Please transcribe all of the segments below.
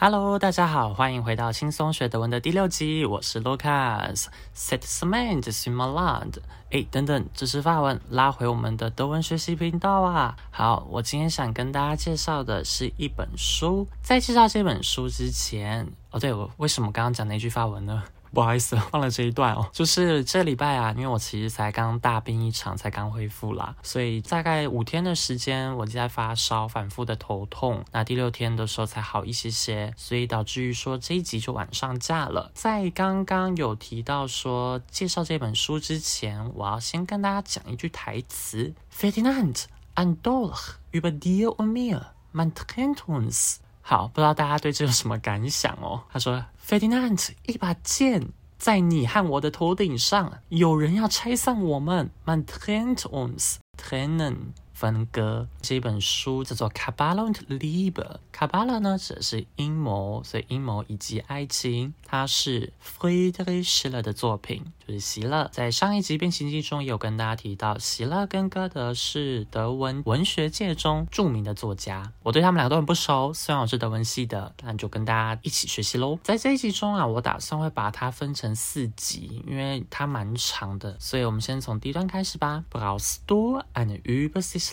Hello，大家好，欢迎回到轻松学德文的第六集，我是 Lucas。Set cement in my land。哎，等等，这是法文，拉回我们的德文学习频道啊。好，我今天想跟大家介绍的是一本书。在介绍这本书之前，哦，对，我为什么刚刚讲那句法文呢？不好意思，忘了这一段哦。就是这礼拜啊，因为我其实才刚大病一场，才刚恢复啦，所以大概五天的时间，我就在发烧，反复的头痛。那第六天的时候才好一些些，所以导致于说这一集就晚上架了。在刚刚有提到说介绍这本书之前，我要先跟大家讲一句台词：Ferdinand and doch über dir und mir, man trennt uns。好，不知道大家对这有什么感想哦？他说。Ferdinand，一把剑在你和我的头顶上，有人要拆散我们。Man trennt uns trennen。分割这本书叫做《Cabala and Liebe》。Cabala 呢指的是阴谋，所以阴谋以及爱情。它是 Friedrich Schiller 的作品，就是席勒。在上一集变形记中也有跟大家提到，席勒跟歌德是德文文学界中著名的作家。我对他们两个都很不熟，虽然我是德文系的，但就跟大家一起学习喽。在这一集中啊，我打算会把它分成四集，因为它蛮长的，所以我们先从第一段开始吧。Brauchst du eine Übersicht?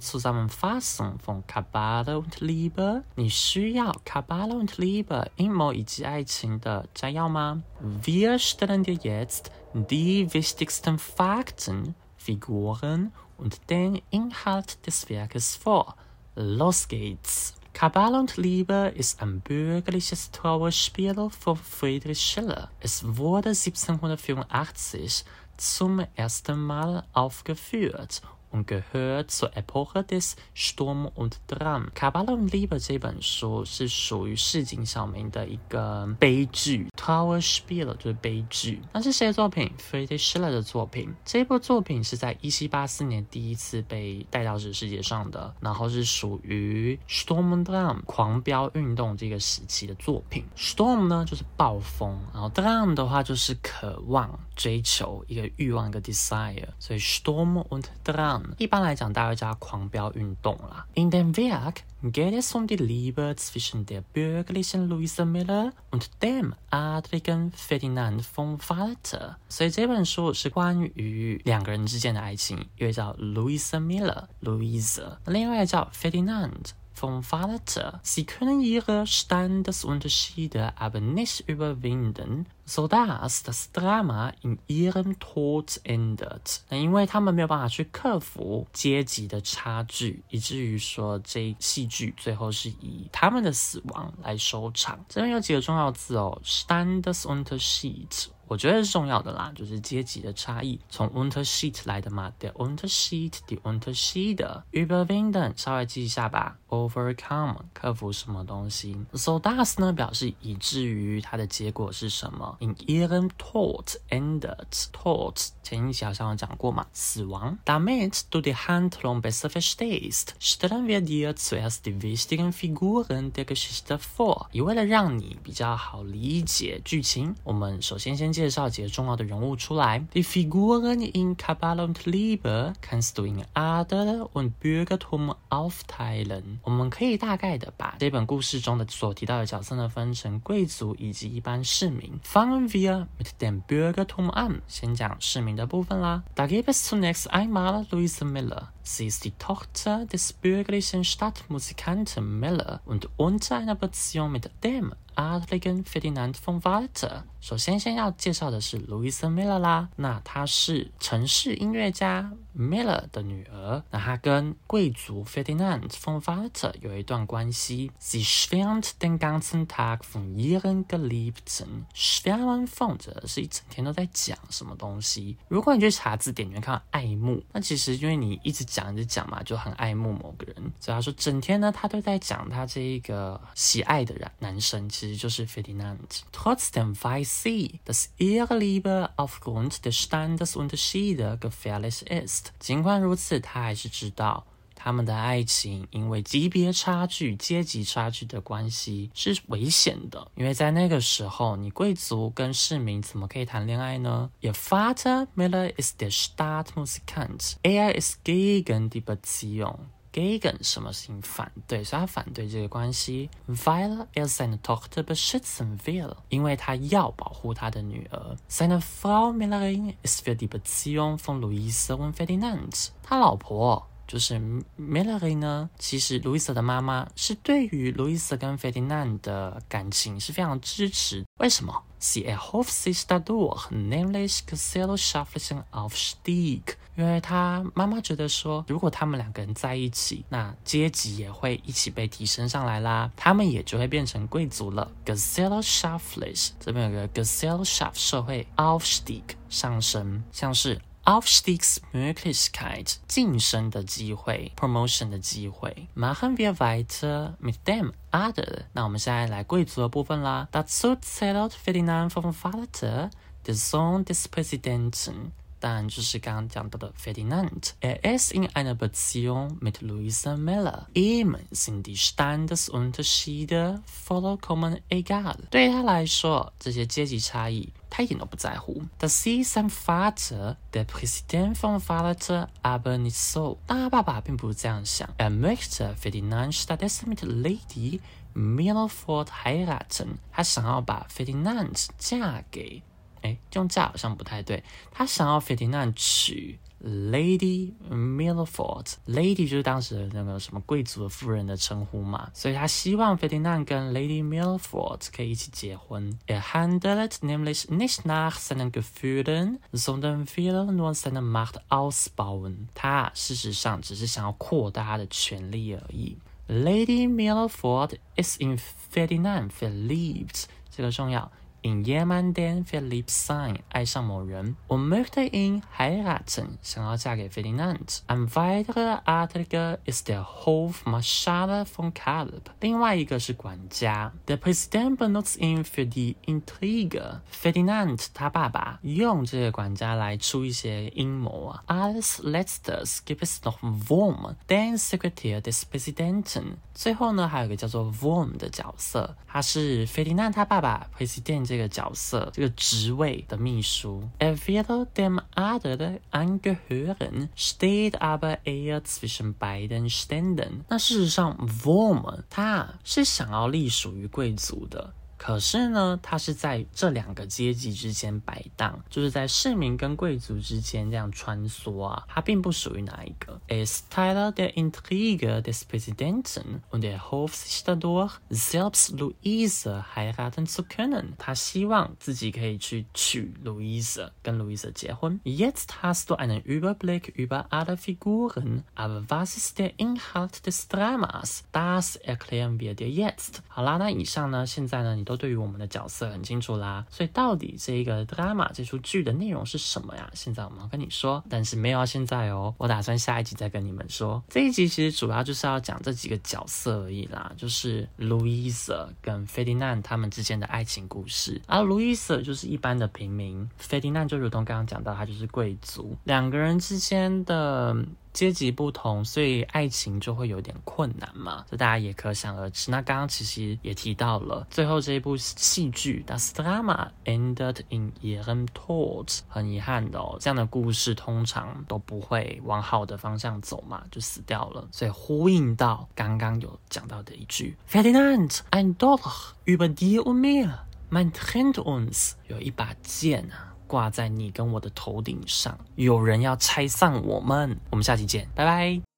Zusammenfassung von Kabbala und Liebe，你需要 Kabbalah und Liebe 阴谋以及爱情的摘要吗？Wir stellen dir jetzt die wichtigsten Fakten, Figuren und den Inhalt des Werkes vor. Los geht's! Kabbalah und Liebe ist ein bürgerliches Trauerspiel von Friedrich Schiller. Es wurde 1784 zum ersten Mal aufgeführt und gehört zur Epoche des Sturm und Drang。卡巴勒 Liebe 这本书是属于市井小民的一个悲剧 Tower Spiel 就是悲剧。那是谁的作品？Friedrich Schiller 的作品。这部作品是在一七八四年第一次被带到这世界上的，然后是属于 Sturm und Drang 狂飙运动这个时期的作品。Storm 呢就是暴风，然后 Drang 的话就是渴望、追求一个欲望，一个 desire。所以 Storm und Drang。一般来讲，大家叫狂飙运动啦。In dem Werk geht es um die Liebe zwischen der bürgerlichen Louise Miller und dem adligen Ferdinand von Walter。所以这本书是关于两个人之间的爱情，一位叫 Louisa Miller，Louisa，另外叫 Ferdinand。Vom Vater. Sie können ihre Standesunterschiede aber nicht überwinden, sodass das Drama in ihrem Tod endet。那因为他们没有办法去克服阶级的差距，以至于说这戏剧最后是以他们的死亡来收场。这边有几个重要字哦，Standesunterschied。我觉得是重要的啦，就是阶级的差异，从 Untersheet 来的嘛，the Untersheet, the Untersheet, überwinden，稍微记一下吧，overcome，克服什么东西，so das 呢表示以至于它的结果是什么，in ihrem Tod endet，Tod 前一期好像有讲过嘛，死亡，damit du die Handlung besser verstehst，stellen wir dir zuerst die wichtigen Figuren der Geschichte vor，也为了让你比较好理解剧情，我们首先先介。介绍几个重要的人物出来。Die Figuren in Kabbalah und Liebe kannst du in Adel und Bürgertum aufteilen。我们可以大概的把这本故事中的所提到的角色呢分成贵族以及一般市民。Fangen wir mit dem Bürgertum an。先讲市民的部分啦。Da gibt es zunächst einmal Louise Miller。Sie ist die Tochter des bürgerlichen Stadtmusikanten Miller und unter einer Beziehung mit dem adligen Ferdinand von Walter。首先，先要介绍的是 Louise Miller 啦。那她是城市音乐家 Miller 的女儿。那她跟贵族 Ferdinand von Walter 有一段关系。Sie schwärmt den ganzen Tag von ihren Geliebten。schwärmen 放着是一整天都在讲什么东西。如果你去查字典，你会看到爱慕。那其实因为你一直讲一直讲嘛，就很爱慕某个人。所以他说整天呢，他都在讲他这一个喜爱的人男生。其实就是 Ferdinand。Trotzdem weiß sie, dass ihre Liebe aufgrund der Standesunterschiede gefährlich ist。尽管如此，他还是知道他们的爱情因为级别差距、阶级差距的关系是危险的。因为在那个时候，你贵族跟市民怎么可以谈恋爱呢？Ihr Vater Miller ist der Stadtmusikant. Er ist gegen die Beziehung. Gegen 什么事情反对，所以他反对这个关系。Weil er seine Tochter beschützen will，因为他要保护他的女儿。Seine Frau Melanie ist für die Beziehung von Luisa und Ferdinand，他老婆。就是 Melanie 呢，其实 Louisa 的妈妈是对于 Louisa 跟 Ferdinand 的感情是非常支持。为什么？Sie erhofft sich dadurch nämlich gesellschaftlichen Aufstieg。因为他妈妈觉得说，如果他们两个人在一起，那阶级也会一起被提升上来啦，他们也就会变成贵族了。Gesellschaftlich 这边有个 Gesellschaft 社会 Aufstieg 上升，像是。Aufstiegsmöglichkeit 晋升的机会，promotion 的机会。Machen wir weiter mit dem Adel。那我们现在来贵族的部分啦。Dazu zählt Ferdinand vom Vater, der Sohn des Präsidenten。当然就是刚刚讲到的 Ferdinand。Er ist in einer Beziehung mit Luisa Miller. Ihm sind die Standesunterschiede vollkommen egal。对他来说，这些阶级差异他一点都不在乎。Das ist sein Vater, der Präsident vom Vater, aber nicht so。但他爸爸并不是这样想。Er möchte Ferdinand stattdessen mit Lady Milford heiraten。他想要把 Ferdinand 嫁给 哎，用嫁好像不太对。他想要费迪南娶 Lady Milford，Lady 就是当时的那个什么贵族的夫人的称呼嘛，所以他希望费迪南跟 Lady Milford 可以一起结婚。Er handelt nämlich nicht nach seinen Gefühlen, sondern will nur seine Macht ausbauen。他事实上只是想要扩大他的权力而已。Lady Milford is in Ferdinand verliebt，这个重要。In jemanden verliebt sein，爱上某人。我 möchte ihn heiraten，想要嫁给 Ferdinand。Ein weiterer Adliger ist der Hofmarschall von Kalb，另外一个是管家。Der Präsident benutzt ihn für die Intrige。Ferdinand 他爸爸用这个管家来出一些阴谋啊。Als letztes gibt es noch Wurm, den Sekretär des Präsidenten。最后呢，还有一个叫做 Wurm 的角色，他是 Ferdinand 他爸爸 President。 这个角色，这个职位的秘书。Er will dem Adel angehören, steht aber eher zwischen beiden Ständen。那事实上，Worm 他是想要隶属于贵族的。可是呢，他是在这两个阶级之间摆荡，就是在市民跟贵族之间这样穿梭啊。他并不属于哪一个。Es Teil der Intrige des Präsidenten und er hofft sich dadurch selbst Luise heiraten zu können。他希望自己可以去娶 Luise，跟 Luise 结婚。Jetzt hast du einen Überblick über alle Figuren, aber was ist der Inhalt des Dramas? Das erklären wir dir jetzt。好啦，那以上呢，现在呢，你都。 都对于我们的角色很清楚啦，所以到底这一个 drama 这出剧的内容是什么呀？现在我们要跟你说，但是没有现在哦，我打算下一集再跟你们说。这一集其实主要就是要讲这几个角色而已啦，就是 Louisa 跟 Ferdinand 他们之间的爱情故事。而 Louisa 就是一般的平民，Ferdinand 就如同刚刚讲到，他就是贵族，两个人之间的。阶级不同，所以爱情就会有点困难嘛，这大家也可想而知。那刚刚其实也提到了，最后这一部戏剧《Das Drama ended in ihrem Tod》，很遗憾的哦，这样的故事通常都不会往好的方向走嘛，就死掉了。所以呼应到刚刚有讲到的一句：“Ferdinand，ein Dolch über dir und mir，man trennt uns。”有一把剑啊。挂在你跟我的头顶上，有人要拆散我们。我们下期见，拜拜。